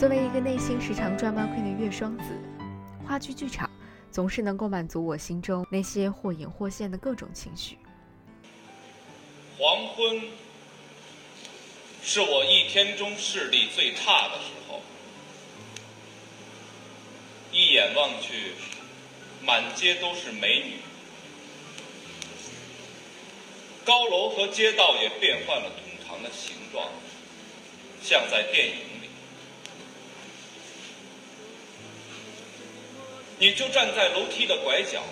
作为一个内心时常 drama queen 的月双子，话剧剧场总是能够满足我心中那些或隐或现的各种情绪。黄昏是我一天中视力最差的时候，一眼望去，满街都是美女，高楼和街道也变换了通常的形状，像在电影你就站在楼梯的拐角，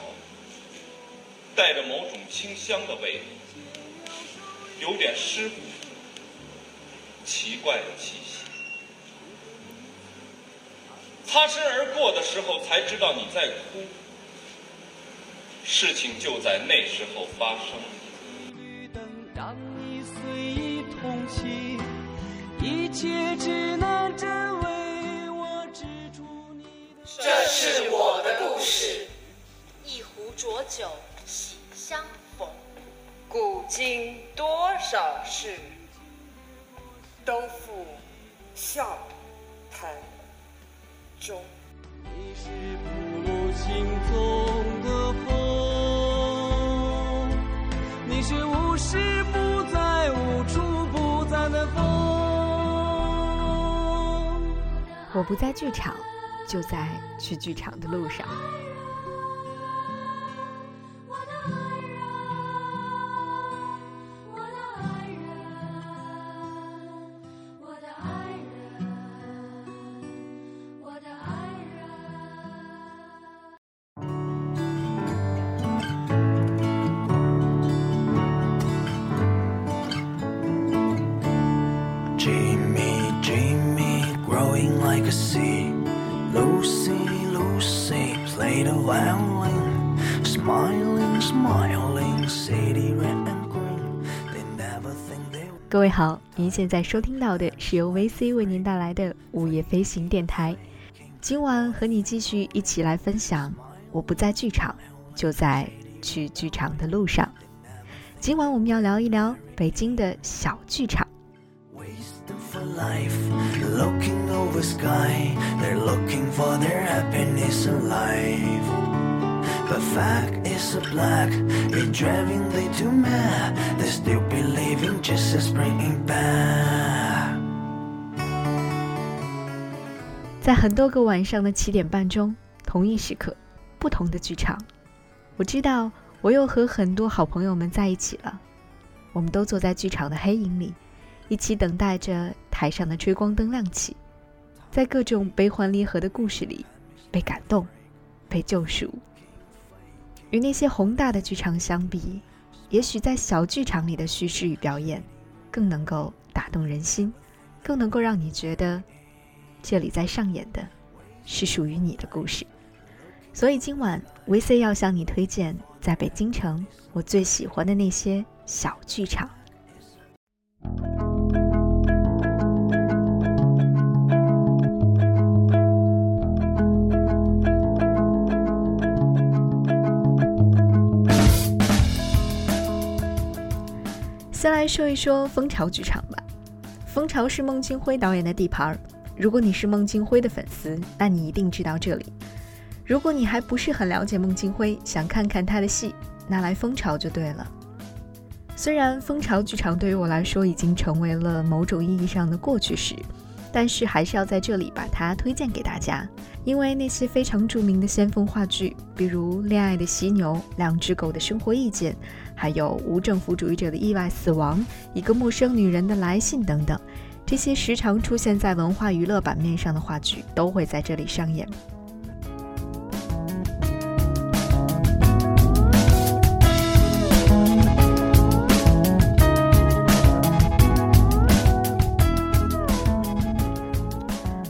带着某种清香的味道。有点湿，奇怪的气息。擦身而过的时候，才知道你在哭。事情就在那时候发生。当你随意同情，一切只能是我的故事。一壶浊酒，喜相逢。古今多少事，都付笑谈中。你是不露心中的风，你是无时不在、无处不在的风。我不在剧场，就在去剧场的路上。Jimmy, Jimmy, growing like a seed. Lucy lucy play the violin. Smiling smiling city red and green. They never think they 各位好您现在收听到的是由 vc 为您带来的午夜飞行电台。今晚和你继续一起来分享我不在剧场就在去剧场的路上。今晚我们要聊一聊北京的小剧场。But fact is a black, it driving they too mad. They still believing just as bringing back. 在很多个晚上的七点半钟，同一时刻，不同的剧场。我知道，我又和很多好朋友们在一起了。我们都坐在剧场的黑影里，一起等待着台上的追光灯亮起，在各种悲欢离合的故事里，被感动，被救赎。与那些宏大的剧场相比，也许在小剧场里的叙事与表演，更能够打动人心，更能够让你觉得，这里在上演的，是属于你的故事。所以今晚维 C 要向你推荐，在北京城我最喜欢的那些小剧场。来说一说蜂巢剧场吧。蜂巢是孟京辉导演的地盘儿。如果你是孟京辉的粉丝，那你一定知道这里。如果你还不是很了解孟京辉，想看看他的戏，那来蜂巢就对了。虽然蜂巢剧场对于我来说已经成为了某种意义上的过去式，但是还是要在这里把它推荐给大家，因为那些非常著名的先锋话剧，比如《恋爱的犀牛》《两只狗的生活意见》。还有无政府主义者的意外死亡，一个陌生女人的来信等等，这些时常出现在文化娱乐版面上的话剧都会在这里上演。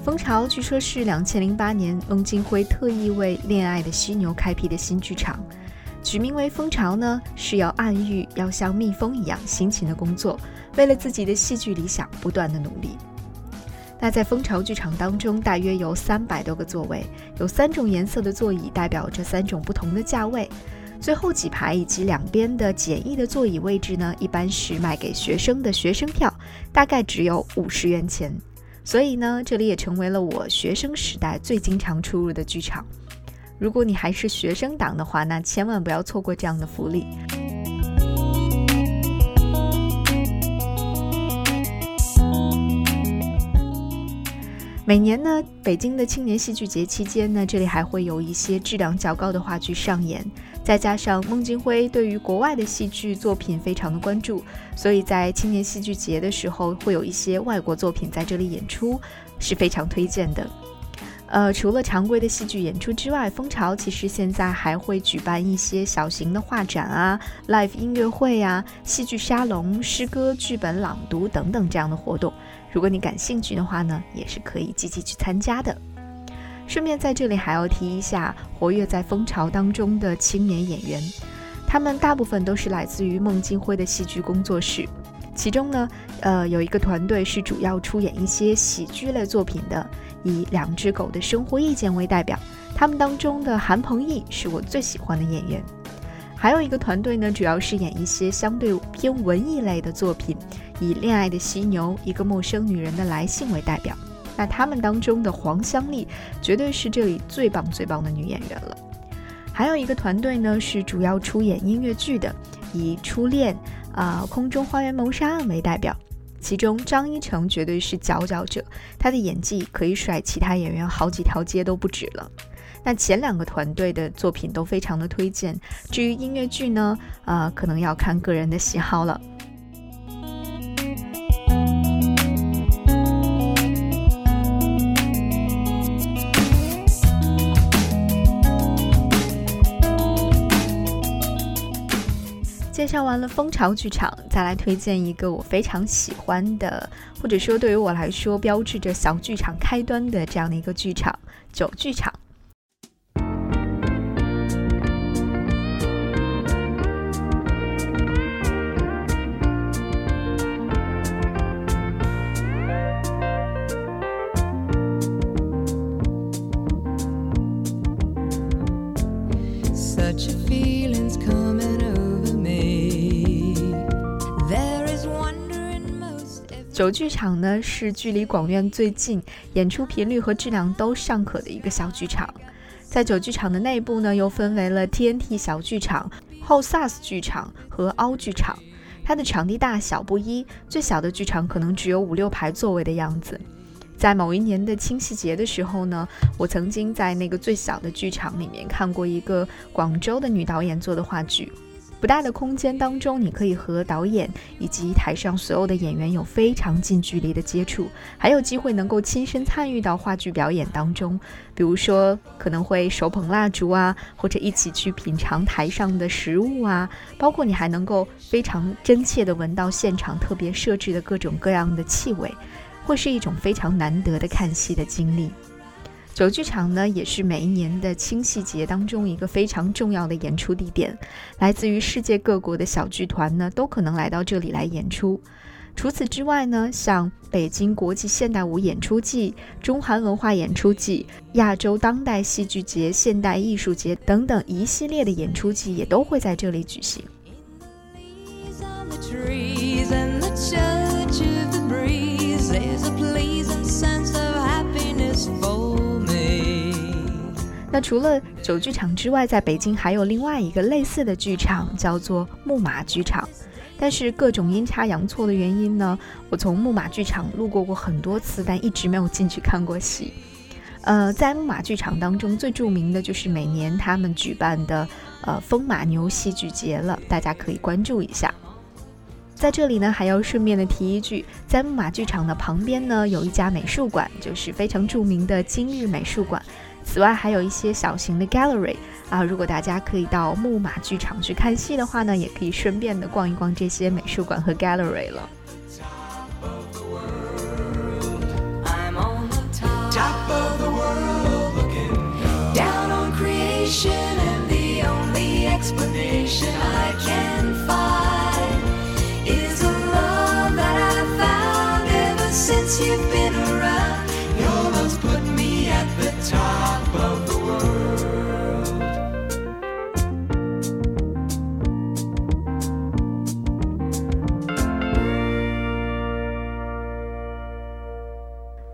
蜂巢据说是两千零八年孟京辉特意为《恋爱的犀牛》开辟的新剧场。取名为蜂巢呢，是要暗喻要像蜜蜂一样辛勤的工作，为了自己的戏剧理想不断的努力。那在蜂巢剧场当中，大约有三百多个座位，有三种颜色的座椅，代表着三种不同的价位。最后几排以及两边的简易的座椅位置呢，一般是卖给学生的学生票，大概只有五十元钱。所以呢，这里也成为了我学生时代最经常出入的剧场。如果你还是学生党的话，那千万不要错过这样的福利。每年呢，北京的青年戏剧节期间呢，这里还会有一些质量较高的话剧上演。再加上孟京辉对于国外的戏剧作品非常的关注，所以在青年戏剧节的时候，会有一些外国作品在这里演出，是非常推荐的。呃，除了常规的戏剧演出之外，蜂巢其实现在还会举办一些小型的画展啊、live 音乐会啊、戏剧沙龙、诗歌剧本朗读等等这样的活动。如果你感兴趣的话呢，也是可以积极去参加的。顺便在这里还要提一下，活跃在蜂巢当中的青年演员，他们大部分都是来自于孟京辉的戏剧工作室。其中呢，呃，有一个团队是主要出演一些喜剧类作品的，以《两只狗的生活意见》为代表。他们当中的韩鹏毅是我最喜欢的演员。还有一个团队呢，主要是演一些相对偏文艺类的作品。以《恋爱的犀牛》一个陌生女人的来信为代表，那他们当中的黄香丽绝对是这里最棒最棒的女演员了。还有一个团队呢，是主要出演音乐剧的，以《初恋》啊《空中花园谋杀案》为代表，其中张一成绝对是佼佼者，他的演技可以甩其他演员好几条街都不止了。那前两个团队的作品都非常的推荐，至于音乐剧呢，呃，可能要看个人的喜好了。介绍完了蜂巢剧场，再来推荐一个我非常喜欢的，或者说对于我来说标志着小剧场开端的这样的一个剧场——九剧场。九剧场呢是距离广院最近，演出频率和质量都尚可的一个小剧场。在九剧场的内部呢，又分为了 TNT 小剧场、后 SARS 剧场和凹剧场。它的场地大小不一，最小的剧场可能只有五六排座位的样子。在某一年的清戏节的时候呢，我曾经在那个最小的剧场里面看过一个广州的女导演做的话剧。不大的空间当中，你可以和导演以及台上所有的演员有非常近距离的接触，还有机会能够亲身参与到话剧表演当中。比如说，可能会手捧蜡烛啊，或者一起去品尝台上的食物啊，包括你还能够非常真切地闻到现场特别设置的各种各样的气味，会是一种非常难得的看戏的经历。九剧场呢，也是每一年的清戏节当中一个非常重要的演出地点。来自于世界各国的小剧团呢，都可能来到这里来演出。除此之外呢，像北京国际现代舞演出季、中韩文化演出季、亚洲当代戏剧节、现代艺术节等等一系列的演出季，也都会在这里举行。Is a pleasing sense of happiness for 那除了九剧场之外，在北京还有另外一个类似的剧场，叫做木马剧场。但是各种阴差阳错的原因呢，我从木马剧场路过过很多次，但一直没有进去看过戏。呃，在木马剧场当中，最著名的就是每年他们举办的呃风马牛戏剧节了，大家可以关注一下。在这里呢，还要顺便的提一句，在木马剧场的旁边呢，有一家美术馆，就是非常著名的今日美术馆。此外还有一些小型的 gallery 啊如果大家可以到木马剧场去看戏的话呢也可以顺便的逛一逛这些美术馆和 gallery 了。You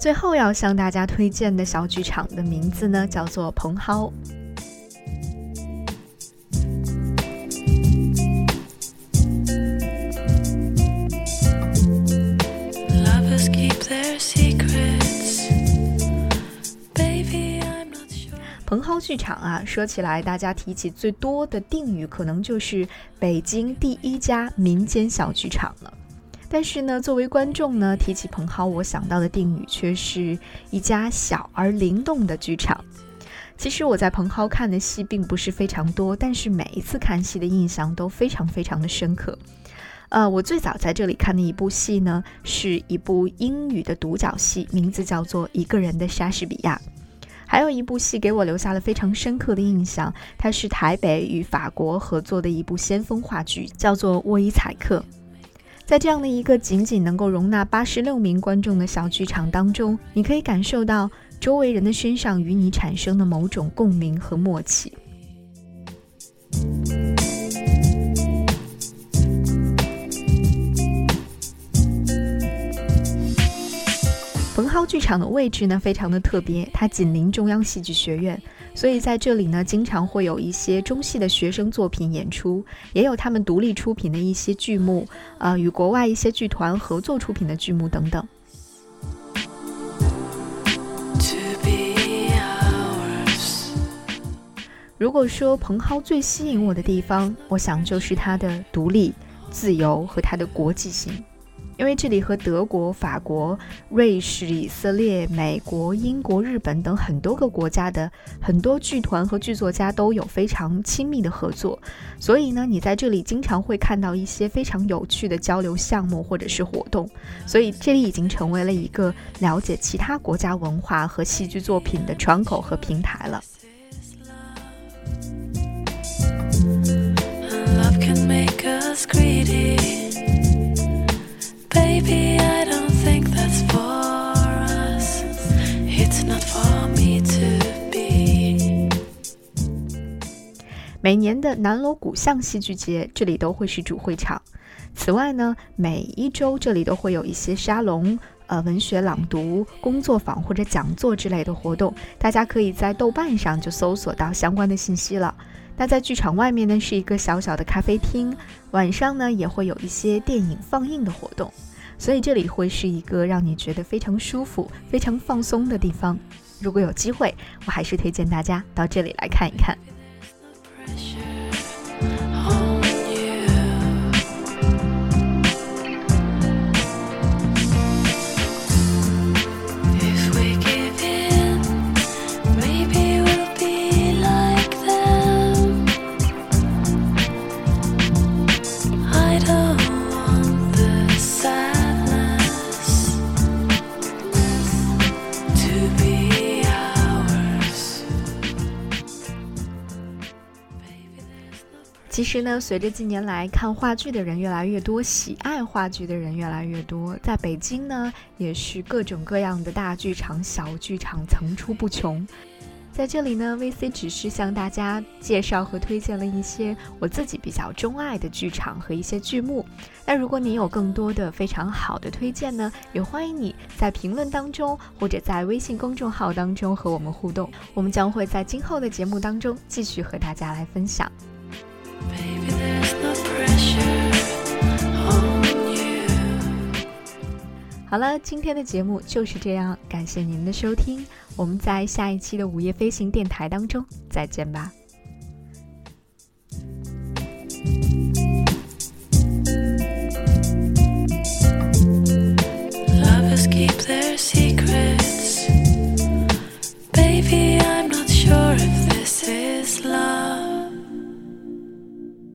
最后要向大家推荐的小剧场的名字呢，叫做蓬蒿。蓬蒿剧场啊，说起来，大家提起最多的定语，可能就是北京第一家民间小剧场了。但是呢，作为观众呢，提起蓬蒿，我想到的定语却是一家小而灵动的剧场。其实我在蓬蒿看的戏并不是非常多，但是每一次看戏的印象都非常非常的深刻。呃，我最早在这里看的一部戏呢，是一部英语的独角戏，名字叫做《一个人的莎士比亚》。还有一部戏给我留下了非常深刻的印象，它是台北与法国合作的一部先锋话剧，叫做《沃伊采克》。在这样的一个仅仅能够容纳八十六名观众的小剧场当中，你可以感受到周围人的身上与你产生的某种共鸣和默契。冯浩剧场的位置呢，非常的特别，它紧邻中央戏剧学院。所以在这里呢，经常会有一些中戏的学生作品演出，也有他们独立出品的一些剧目，呃，与国外一些剧团合作出品的剧目等等。如果说蓬蒿最吸引我的地方，我想就是它的独立、自由和它的国际性。因为这里和德国、法国、瑞士、以色列、美国、英国、日本等很多个国家的很多剧团和剧作家都有非常亲密的合作，所以呢，你在这里经常会看到一些非常有趣的交流项目或者是活动，所以这里已经成为了一个了解其他国家文化和戏剧作品的窗口和平台了。每年的南锣鼓巷戏剧节，这里都会是主会场。此外呢，每一周这里都会有一些沙龙、呃文学朗读、工作坊或者讲座之类的活动，大家可以在豆瓣上就搜索到相关的信息了。那在剧场外面呢，是一个小小的咖啡厅，晚上呢也会有一些电影放映的活动，所以这里会是一个让你觉得非常舒服、非常放松的地方。如果有机会，我还是推荐大家到这里来看一看。实呢，随着近年来看话剧的人越来越多，喜爱话剧的人越来越多，在北京呢，也是各种各样的大剧场、小剧场层出不穷。在这里呢，VC 只是向大家介绍和推荐了一些我自己比较钟爱的剧场和一些剧目。那如果你有更多的非常好的推荐呢，也欢迎你在评论当中或者在微信公众号当中和我们互动，我们将会在今后的节目当中继续和大家来分享。baby there's no pressure on you 好了今天的节目就是这样感谢您的收听我们在下一期的午夜飞行电台当中再见吧 baby i'm not sure if this is love